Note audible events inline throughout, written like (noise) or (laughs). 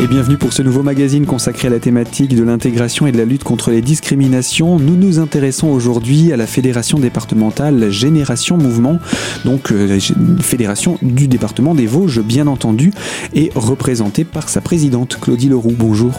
Et bienvenue pour ce nouveau magazine consacré à la thématique de l'intégration et de la lutte contre les discriminations. Nous nous intéressons aujourd'hui à la fédération départementale Génération Mouvement, donc euh, fédération du département des Vosges, bien entendu, et représentée par sa présidente Claudie Leroux. Bonjour.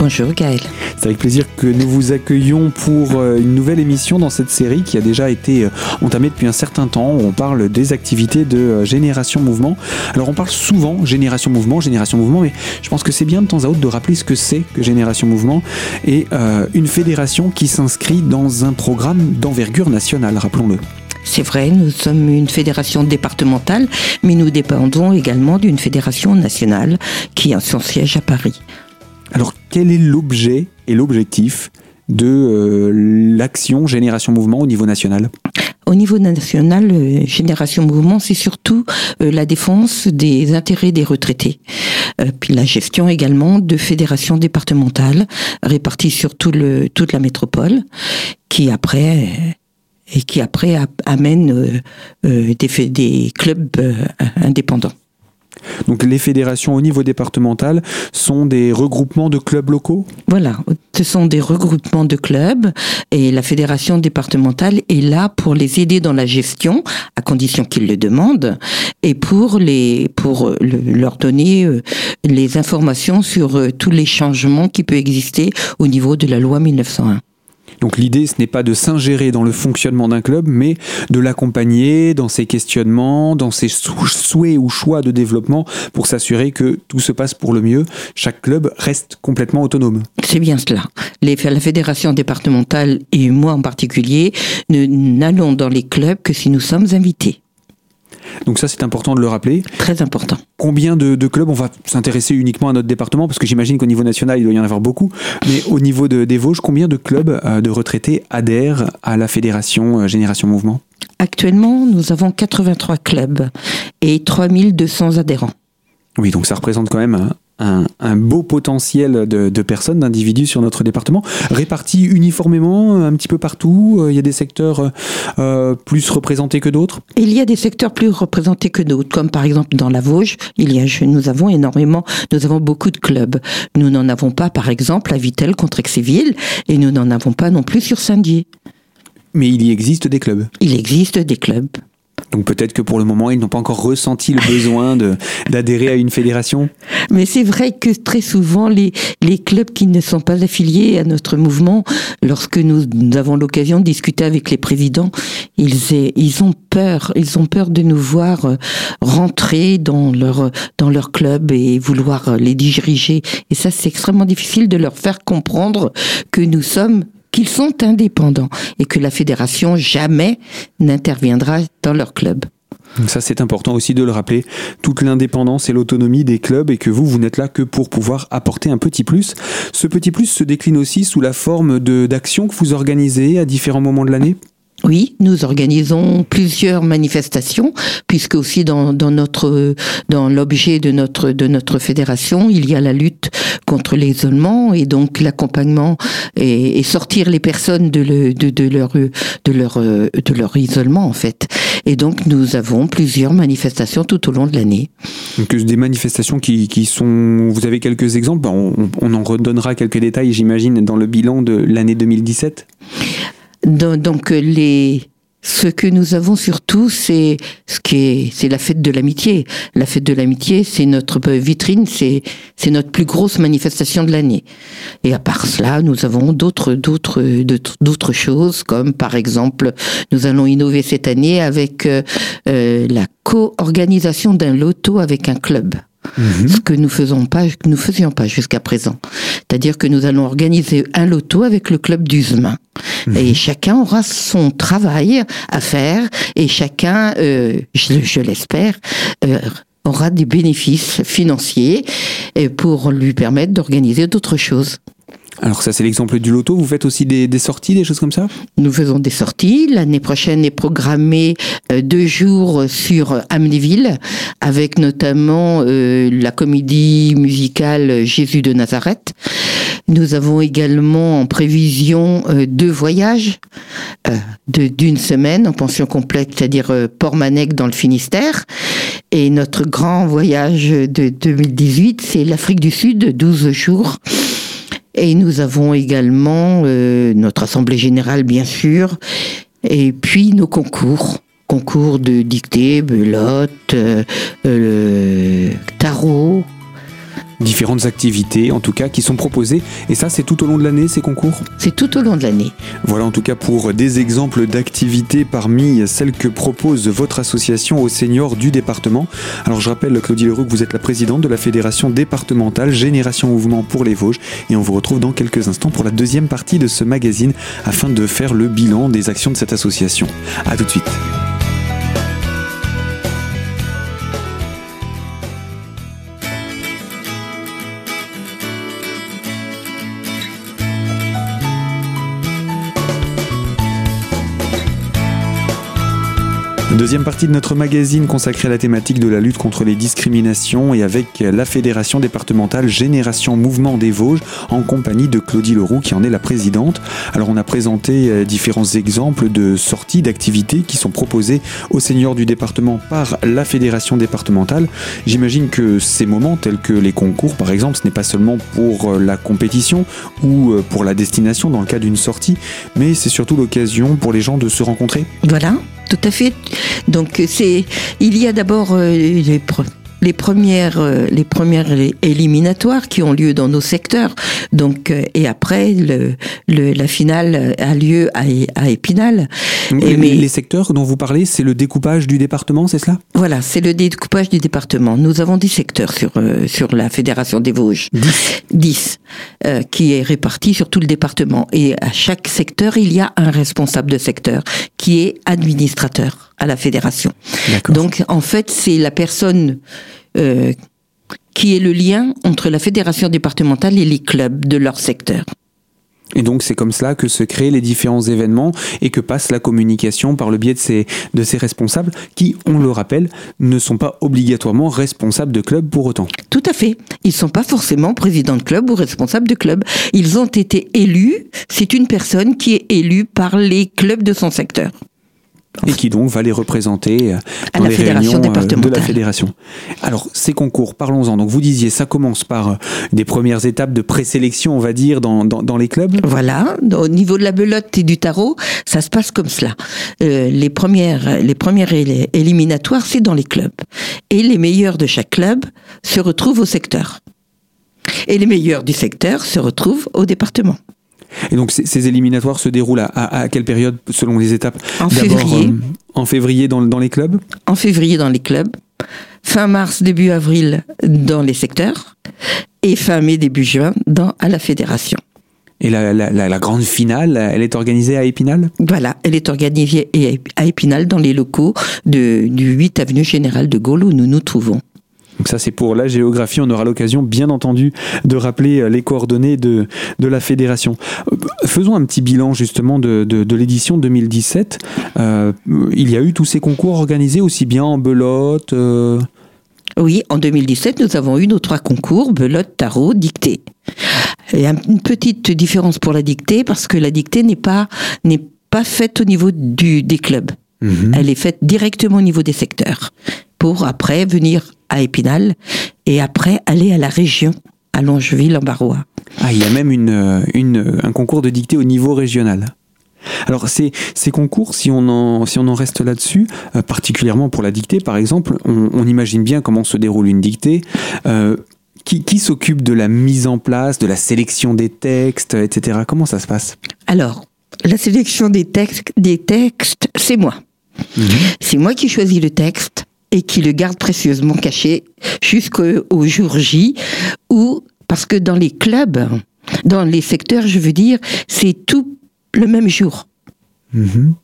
Bonjour Gaël. C'est avec plaisir que nous vous accueillons pour euh, une nouvelle émission dans cette série qui a déjà été euh, entamée depuis un certain temps. Où on parle des activités de euh, Génération Mouvement. Alors on parle souvent Génération Mouvement, Génération Mouvement, mais je pense que c'est bien de temps à autre de rappeler ce que c'est que Génération Mouvement et une fédération qui s'inscrit dans un programme d'envergure nationale, rappelons-le. C'est vrai, nous sommes une fédération départementale, mais nous dépendons également d'une fédération nationale qui a son siège à Paris. Alors, quel est l'objet et l'objectif de euh, l'action Génération Mouvement au niveau national? Au niveau national, euh, Génération Mouvement, c'est surtout euh, la défense des intérêts des retraités, puis la gestion également de fédérations départementales réparties sur toute la métropole, qui après et qui après amène des clubs indépendants. Donc les fédérations au niveau départemental sont des regroupements de clubs locaux? Voilà, ce sont des regroupements de clubs et la fédération départementale est là pour les aider dans la gestion, à condition qu'ils le demandent, et pour, les, pour leur donner euh, les informations sur euh, tous les changements qui peuvent exister au niveau de la loi 1901. Donc l'idée, ce n'est pas de s'ingérer dans le fonctionnement d'un club, mais de l'accompagner dans ses questionnements, dans ses souhaits ou choix de développement pour s'assurer que tout se passe pour le mieux. Chaque club reste complètement autonome. C'est bien cela. La fédération départementale et moi en particulier, n'allons dans les clubs que si nous sommes invités. Donc ça, c'est important de le rappeler. Très important. Combien de, clubs On va s'intéresser uniquement à notre département, parce que j'imagine qu'au niveau national, il doit y en avoir beaucoup. Mais au niveau de, des Vosges, combien de clubs euh, de retraités adhèrent à la fédération euh, Génération Mouvement? Actuellement, nous avons 83 clubs et 3200 adhérents. Oui, donc ça représente quand même un, beau potentiel de, personnes, d'individus sur notre département, répartis uniformément un petit peu partout. Euh, il y a des secteurs euh, plus représentés que d'autres? Il y a des secteurs plus représentés que d'autres, comme par exemple dans la Vosges, il y a, nous avons énormément, nous avons beaucoup de clubs. Nous n'en avons pas, par exemple, à Vitel contre Exéville, et nous n'en avons pas non plus sur Saint-Dié. Mais il y existe des clubs. Il existe des clubs. Donc peut-être que pour le moment, ils n'ont pas encore ressenti le besoin (laughs) d'adhérer à une fédération. Mais c'est vrai que très souvent, les, les clubs qui ne sont pas affiliés à notre mouvement, lorsque nous, avons l'occasion de discuter avec les présidents, ils, ils ont peur, ils ont peur de nous voir euh, rentrer dans leur, dans leur club et vouloir les diriger. Et ça, c'est extrêmement difficile de leur faire comprendre que nous sommes qu'ils sont indépendants et que la fédération jamais n'interviendra dans leur club. Ça, c'est important aussi de le rappeler. Toute l'indépendance et l'autonomie des clubs et que vous, vous n'êtes là que pour pouvoir apporter un petit plus. Ce petit plus se décline aussi sous la forme d'actions que vous organisez à différents moments de l'année oui, nous organisons plusieurs manifestations, puisque aussi dans, notre dans l'objet de notre de notre fédération, il y a la lutte contre l'isolement et donc l'accompagnement et, sortir les personnes de, le, de, de, leur de leur de leur isolement en fait. Et donc nous avons plusieurs manifestations tout au long de l'année. Donc des manifestations qui, qui sont, vous avez quelques exemples, on, on en redonnera quelques détails, j'imagine, dans le bilan de l'année 2017. Donc les ce que nous avons surtout, c'est ce qui est, c'est la fête de l'amitié. La fête de l'amitié, c'est notre vitrine, c'est c'est notre plus grosse manifestation de l'année. Et à part cela, nous avons d'autres d'autres d'autres choses, comme par exemple, nous allons innover cette année avec euh, euh, la co-organisation d'un loto avec un club. Mhm. Ce que nous faisons pas, nous faisions pas jusqu'à présent. C'est-à-dire que nous allons organiser un loto avec le club d'Uzemain. Mhm. Et chacun aura son travail à faire et chacun, euh, je, l'espère, euh, aura des bénéfices financiers pour lui permettre d'organiser d'autres choses. Alors ça c'est l'exemple du loto, vous faites aussi des, sorties, des choses comme ça? Nous faisons des sorties, l'année prochaine est programmée euh, deux jours sur Amnéville, avec notamment euh, la comédie musicale Jésus de Nazareth. Nous avons également en prévision euh, deux voyages d'une semaine en pension complète, c'est-à-dire Port-Manec dans le Finistère, Et notre grand voyage de 2018, c'est l'Afrique du Sud, 12 jours. Et nous avons également euh, notre assemblée générale, bien sûr, et puis nos concours. Concours de dictée, belote, euh, euh, tarot, différentes activités, en tout cas, qui sont proposées. Et ça, c'est tout au long de l'année, ces concours C'est tout au long de l'année. Voilà, en tout cas, pour des exemples d'activités parmi celles que propose votre association aux seniors du département. Alors, je rappelle, Claudie Leroux, que vous êtes la présidente de la fédération départementale Génération Mouvement pour les Vosges. Et on vous retrouve dans quelques instants pour la deuxième partie de ce magazine afin de faire le bilan des actions de cette association. A tout de suite. Deuxième partie de notre magazine consacrée à la thématique de la lutte contre les discriminations et avec la fédération départementale Génération Mouvement des Vosges en compagnie de Claudie Leroux qui en est la présidente. Alors on a présenté euh, différents exemples de sorties d'activités qui sont proposées aux seniors du département par la fédération départementale. J'imagine que ces moments tels que les concours par exemple, ce n'est pas seulement pour euh, la compétition ou euh, pour la destination dans le cas d'une sortie, mais c'est surtout l'occasion pour les gens de se rencontrer. Voilà, tout à fait. Donc c'est, il y a d'abord euh, les, les premières, euh, les premières éliminatoires qui ont lieu dans nos secteurs. Donc, euh, et après, le, le, la finale a lieu à, à Épinal. Et mais, les secteurs dont vous parlez, c'est le découpage du département, c'est cela? Voilà, c'est le découpage du département. Nous avons 10 secteurs sur, euh, sur la Fédération des Vosges. 10 10, euh, qui est réparti sur tout le département. Et à chaque secteur, il y a un responsable de secteur qui est administrateur à la fédération. Donc en fait, c'est la personne euh, qui est le lien entre la fédération départementale et les clubs de leur secteur. Et donc c'est comme cela que se créent les différents événements et que passe la communication par le biais de ces, de ces responsables qui, on le rappelle, ne sont pas obligatoirement responsables de club pour autant. Tout à fait. Ils ne sont pas forcément présidents de club ou responsables de club. Ils ont été élus. C'est une personne qui est élue par les clubs de son secteur et qui donc va les représenter euh, les réunions euh, de la fédération. Alors ces concours, parlons-en. Donc vous disiez, ça commence par euh, des premières étapes de présélection, on va dire, dans, dans, dans, les clubs. Voilà, au niveau de la belote et du tarot, ça se passe comme cela. Euh, les premières, les premières éliminatoires, c'est dans les clubs, et les meilleurs de chaque club se retrouvent au secteur, et les meilleurs du secteur se retrouvent au département. Et donc ces, éliminatoires se déroulent à, quelle période selon les étapes En février. Euh, en février dans, dans, les clubs En février dans les clubs. Fin mars, début avril dans les secteurs. Et fin mai, début juin dans, à la fédération. Et la, la, la, grande finale, elle est organisée à Épinal? Voilà, elle est organisée à Épinal dans les locaux de, du 8 avenue Général de Gaulle où nous nous trouvons. Donc ça c'est pour la géographie, on aura l'occasion bien entendu de rappeler euh, les coordonnées de, de la fédération. Euh, faisons un petit bilan justement de, de, l'édition 2017. Euh, il y a eu tous ces concours organisés aussi bien en belote Oui, en 2017 nous avons eu nos trois concours, belote, tarot, dictée. Il y a une petite différence pour la dictée parce que la dictée n'est pas, n'est pas faite au niveau du, des clubs. Mhm. Elle est faite directement au niveau des secteurs pour après venir à Épinal et après aller à la région, à Longeville en Barrois. Ah, il y a même une, une, un concours de dictée au niveau régional. Alors ces, ces concours, si on en, si on en reste là-dessus, euh, particulièrement pour la dictée par exemple, on, on, imagine bien comment se déroule une dictée. Euh, qui, qui s'occupe de la mise en place, de la sélection des textes, etc. Comment ça se passe? Alors, la sélection des textes, des textes c'est moi. Mhm. C'est moi qui choisis le texte et qui le garde précieusement caché jusqu'au jour J, ou parce que dans les clubs, dans les secteurs, je veux dire, c'est tout le même jour. Mhm.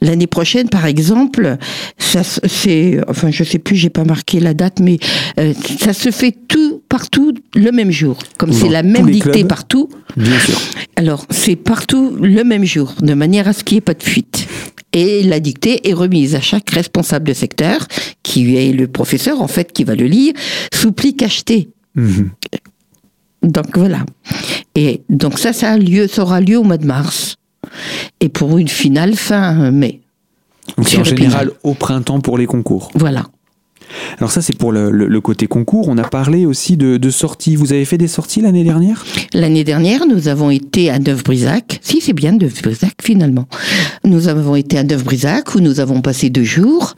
L'année prochaine, par exemple, ça c'est, enfin je sais plus, j'ai pas marqué la date, mais euh, ça se fait tout partout le même jour, comme c'est la même dictée partout. Bien sûr. Alors c'est partout le même jour, de manière à ce qu'il n'y ait pas de fuite. Et la dictée est remise à chaque responsable de secteur, qui est le professeur en fait qui va le lire, sous pli cacheté. Mhm. Donc voilà. Et donc ça, ça, a lieu, ça aura lieu au mois de mars et pour une finale fin mai. Donc c'est en général au printemps pour les concours. Voilà. Alors ça, c'est pour le, côté concours. On a parlé aussi de, de sorties. Vous avez fait des sorties l'année dernière? L'année dernière, nous avons été à Neuf-Brisac. Si, c'est bien Neuf-Brisac finalement. Nous avons été à Neuf-Brisac où nous avons passé deux jours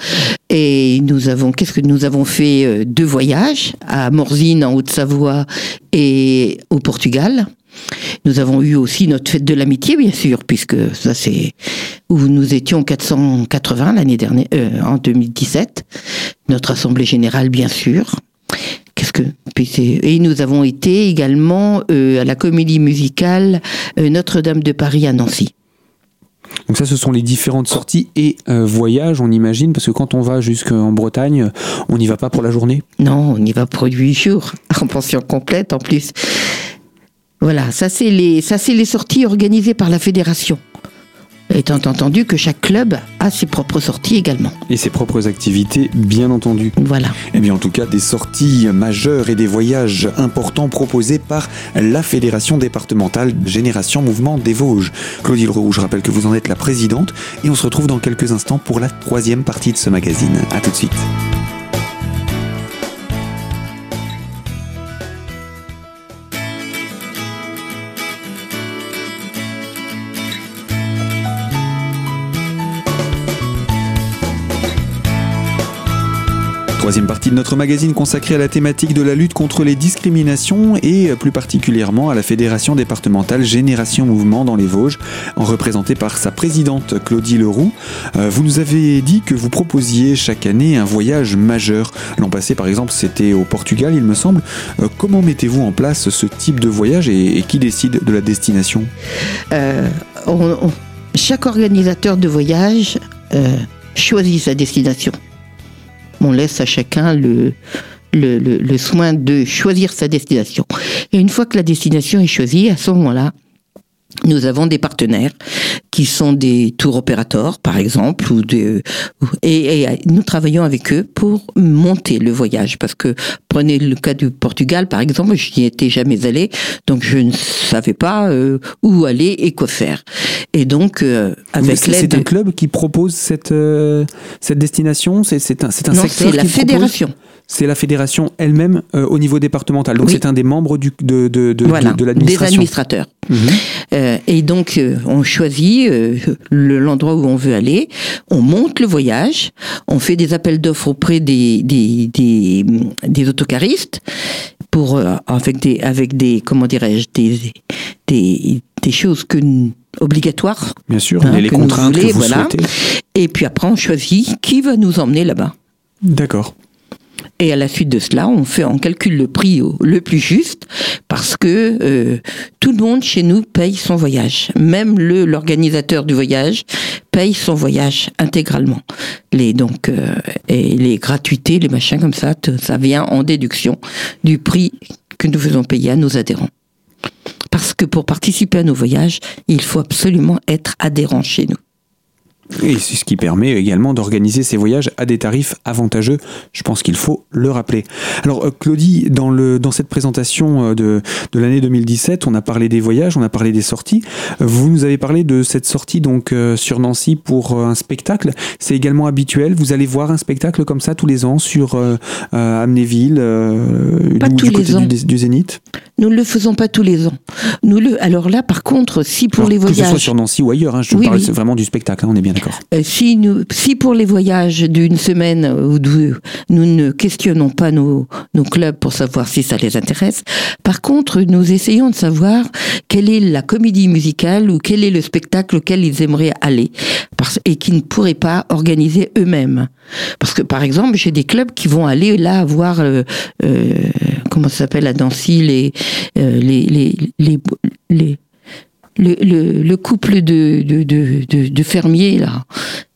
et nous avons qu'est-ce que nous avons fait euh, deux voyages à Morzine en Haute-Savoie et au Portugal. Nous avons eu aussi notre fête de l'amitié, bien sûr, puisque ça c'est où nous étions 480 l'année dernière, euh, en 2017. Notre assemblée générale, bien sûr. Qu'est-ce que et nous avons été également euh, à la comédie musicale euh, Notre-Dame de Paris à Nancy. Donc ça, ce sont les différentes sorties et euh, voyages, on imagine, parce que quand on va jusqu'en Bretagne, on n'y va pas pour la journée? Non, on y va pour huit jours (laughs) en pension complète en plus. Voilà, ça c'est les ça c'est les sorties organisées par la fédération. Étant entendu que chaque club a ses propres sorties également. Et ses propres activités, bien entendu. Voilà. Eh bien, en tout cas, des sorties majeures et des voyages importants proposés par la Fédération départementale Génération Mouvement des Vosges. Claudie Leroux, je rappelle que vous en êtes la présidente et on se retrouve dans quelques instants pour la troisième partie de ce magazine. A tout de suite. Troisième partie de notre magazine consacrée à la thématique de la lutte contre les discriminations et plus particulièrement à la Fédération départementale Génération Mouvement dans les Vosges, en représentée par sa présidente Claudie Leroux. Euh, vous nous avez dit que vous proposiez chaque année un voyage majeur. L'an passé par exemple c'était au Portugal il me semble. Euh, comment mettez-vous en place ce type de voyage et, qui décide de la destination? Euh, on- on- chaque organisateur de voyage euh, choisit sa destination. On laisse à chacun le, le, le- soin de choisir sa destination. Et une fois que la destination est choisie, à ce moment-là, nous avons des partenaires qui sont des tours opérateurs, par exemple, ou des, et, et nous travaillons avec eux pour monter le voyage. Parce que prenez le cas du Portugal, par exemple, je n'y étais jamais allé, donc je ne savais pas euh, où aller et quoi faire. Et donc, euh, avec C'est- l'aide, C'est un club qui propose cette, euh, cette destination? C'est c'est un, c'est un non, secteur c'est la qui propose fédération. C'est la fédération elle-même euh, au niveau départemental. Donc Oui. c'est un des membres du, de, de, de, Voilà, de, de des l'administration. administrateurs. Mhm. Euh, et donc, euh, on choisit euh, le- l'endroit où on veut aller, on monte le voyage, on fait des appels d'offres auprès des, des, des, des autocaristes pour euh, avec des avec des comment dirais-je des des, des choses que obligatoires Bien sûr, Hein, les, nous contraintes voulez, que vous voilà. souhaitez. et puis après on choisit qui va nous emmener là-bas. D'accord. Et à la suite de cela, on fait, on calcule le prix le plus juste parce que euh, tout le monde chez nous paye son voyage. Même le l'organisateur du voyage paye son voyage intégralement. Les donc euh, et les gratuités, les machins comme ça, ça vient en déduction du prix que nous faisons payer à nos adhérents. Parce que pour participer à nos voyages, il faut absolument être adhérent chez nous. Et c'est ce qui permet également d'organiser ces voyages à des tarifs avantageux. Je pense qu'il faut le rappeler. Alors, euh, Claudie, dans, le, dans cette présentation euh, de, de l'année 2017, on a parlé des voyages, on a parlé des sorties. Euh, Vous nous avez parlé de cette sortie donc sur Nancy pour un spectacle. C'est également habituel. Vous allez voir un spectacle comme ça tous les ans sur euh, Amnéville euh, Pas ou tous du les côté ans. Du, du Zénith? Nous ne le faisons pas tous les ans. Nous le, alors là, par contre, si pour Alors, les que ce soit voyages, sur Nancy ou ailleurs, hein, je Oui, parle oui. vraiment du spectacle, hein, on est bien d'accord. Euh, si, nous, si pour les voyages d'une semaine ou deux, nous ne questionnons pas nos, nos clubs pour savoir si ça les intéresse, par contre, nous essayons de savoir quelle est la comédie musicale ou quel est le spectacle auquel ils aimeraient aller parce, et qui ne pourraient pas organiser eux-mêmes. Parce que, par exemple, j'ai des clubs qui vont aller là voir, euh, euh, comment ça s'appelle à Nancy, les, euh, les, les, les, les le, le, le couple de, de, de, fermiers, là,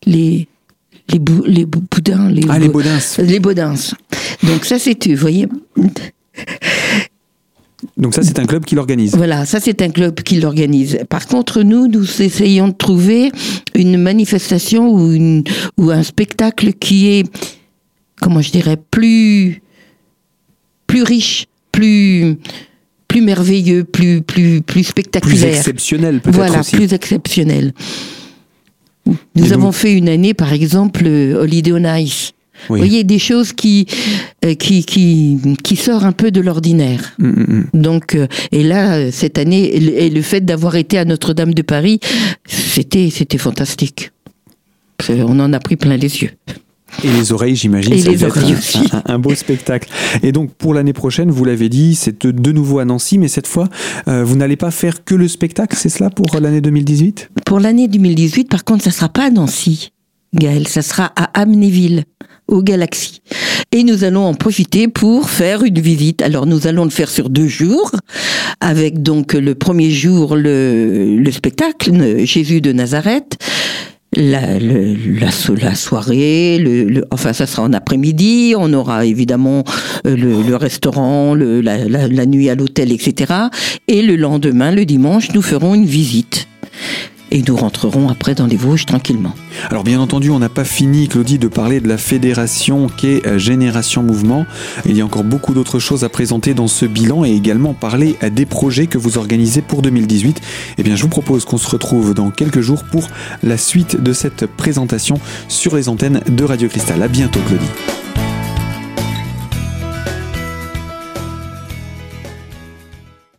les, les, bou, les bou- boudins, les, Ah, les Baudins. les Baudins. Donc ça, c'est eux, vous voyez. Donc ça, c'est un club qui l'organise. Voilà, ça c'est un club qui l'organise. Par contre, nous, nous essayons de trouver une manifestation ou, une, ou un spectacle qui est, comment je dirais, plus, plus riche, plus, plus merveilleux, plus, plus, plus Plus spectaculaire. exceptionnel peut-être Voilà, aussi. plus exceptionnel. Nous Et avons donc- fait une année, par exemple, euh, Holiday on Ice. Vous voyez, des choses qui, euh, qui, qui, qui sortent un peu de l'ordinaire. Mm, mm, mm. Donc, euh, et là, cette année, et le- et le fait d'avoir été à Notre-Dame de Paris, c'était, c'était fantastique. On en a pris plein les yeux. Et les oreilles, j'imagine. Et ça les oreilles un- aussi. Un, un beau spectacle. Et donc, pour l'année prochaine, vous l'avez dit, c'est de- nouveau à Nancy, mais cette fois, euh, vous n'allez pas faire que le spectacle, c'est cela pour l'année 2018 Pour l'année 2018, par contre, ça sera pas à Nancy, Gaël, ça sera à Amnéville, au Galaxy. Et nous allons en profiter pour faire une visite. Alors, nous allons le faire sur deux jours, avec donc le premier jour le, le spectacle Jésus de Nazareth. La, le- la, so- la soirée, le, le- enfin ça sera en après-midi, on aura évidemment euh, le, le restaurant, la- la nuit à l'hôtel, etc. Et le lendemain, le dimanche, nous ferons une visite. Et nous rentrerons après dans les Vosges tranquillement. Alors bien entendu, on n'a pas fini, Claudie, de parler de la fédération qu'est euh, Génération Mouvement. Il y a encore beaucoup d'autres choses à présenter dans ce bilan et également parler euh, des projets que vous organisez pour 2018. Eh bien, je vous propose qu'on se retrouve dans quelques jours pour la suite de cette présentation sur les antennes de Radio Cristal. À bientôt, Claudie.